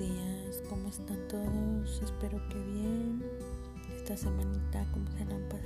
días, ¿cómo están todos? Espero que bien. Esta semanita, ¿cómo se la han pasado?